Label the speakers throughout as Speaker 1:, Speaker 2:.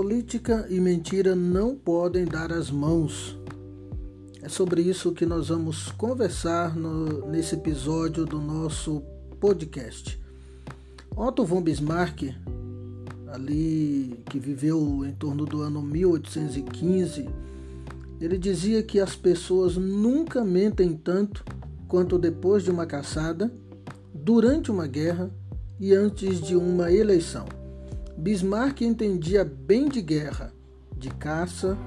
Speaker 1: Política e mentira não podem dar as mãos. É sobre isso que nós vamos conversar no, nesse episódio do nosso podcast. Otto von Bismarck, ali que viveu em torno do ano 1815, ele dizia que as pessoas nunca mentem tanto quanto depois de uma caçada, durante uma guerra e antes de uma eleição. Bismarck entendia bem de guerra, de caça,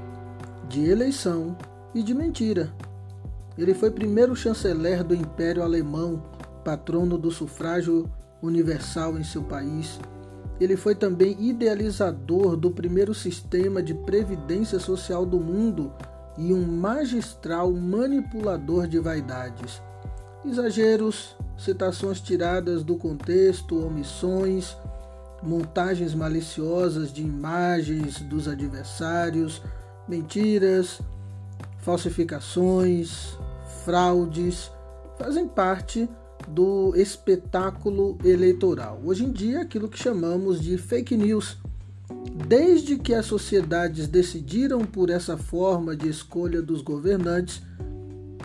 Speaker 1: de eleição e de mentira. Ele foi primeiro chanceler do Império Alemão, patrono do sufrágio universal em seu país. Ele foi também idealizador do primeiro sistema de previdência social do mundo e um magistral manipulador de vaidades. Exageros, citações tiradas do contexto, omissões, montagens maliciosas de imagens dos adversários, mentiras, falsificações, fraudes, fazem parte do espetáculo eleitoral. Hoje em dia, aquilo que chamamos de fake news. Desde que as sociedades decidiram por essa forma de escolha dos governantes,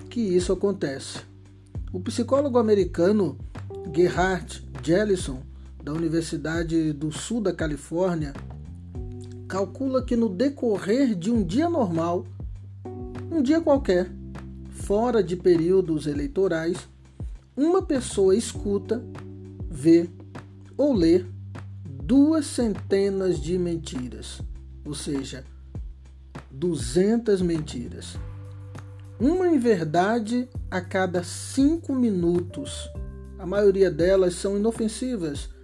Speaker 1: que isso acontece. O psicólogo americano Gerhard Jellison da Universidade do Sul da Califórnia, calcula que no decorrer de um dia normal, um dia qualquer, fora de períodos eleitorais, uma pessoa escuta, vê ou lê duas centenas de mentiras, ou seja, 200 mentiras. Uma em verdade a cada cinco minutos. A maioria delas são inofensivas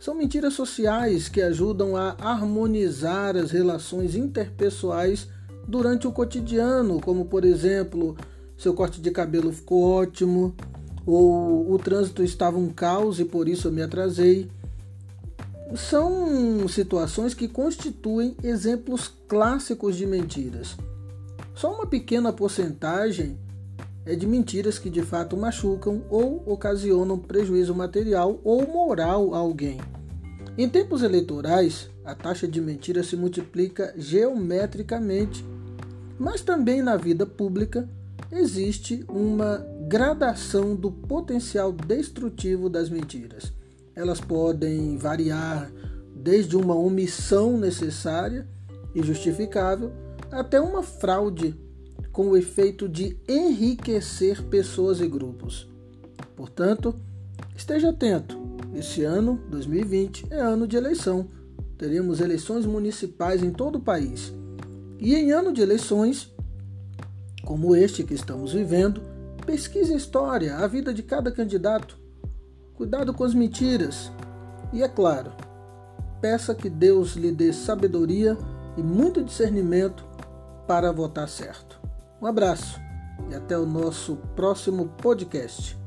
Speaker 1: são mentiras sociais que ajudam a harmonizar as relações interpessoais durante o cotidiano, como por exemplo, seu corte de cabelo ficou ótimo, ou o trânsito estava um caos e por isso eu me atrasei. São situações que constituem exemplos clássicos de mentiras. Só uma pequena porcentagem é de mentiras que de fato machucam ou ocasionam prejuízo material ou moral a alguém. Em tempos eleitorais, a taxa de mentiras se multiplica geometricamente, mas também na vida pública existe uma gradação do potencial destrutivo das mentiras. Elas podem variar desde uma omissão necessária e justificável até uma fraude com o efeito de enriquecer pessoas e grupos. Portanto, esteja atento. Esse ano, 2020, é ano de eleição. Teremos eleições municipais em todo o país. E em ano de eleições, como este que estamos vivendo, pesquise a história, a vida de cada candidato. Cuidado com as mentiras. E é claro, peça que Deus lhe dê sabedoria e muito discernimento para votar certo. Um abraço e até o nosso próximo podcast.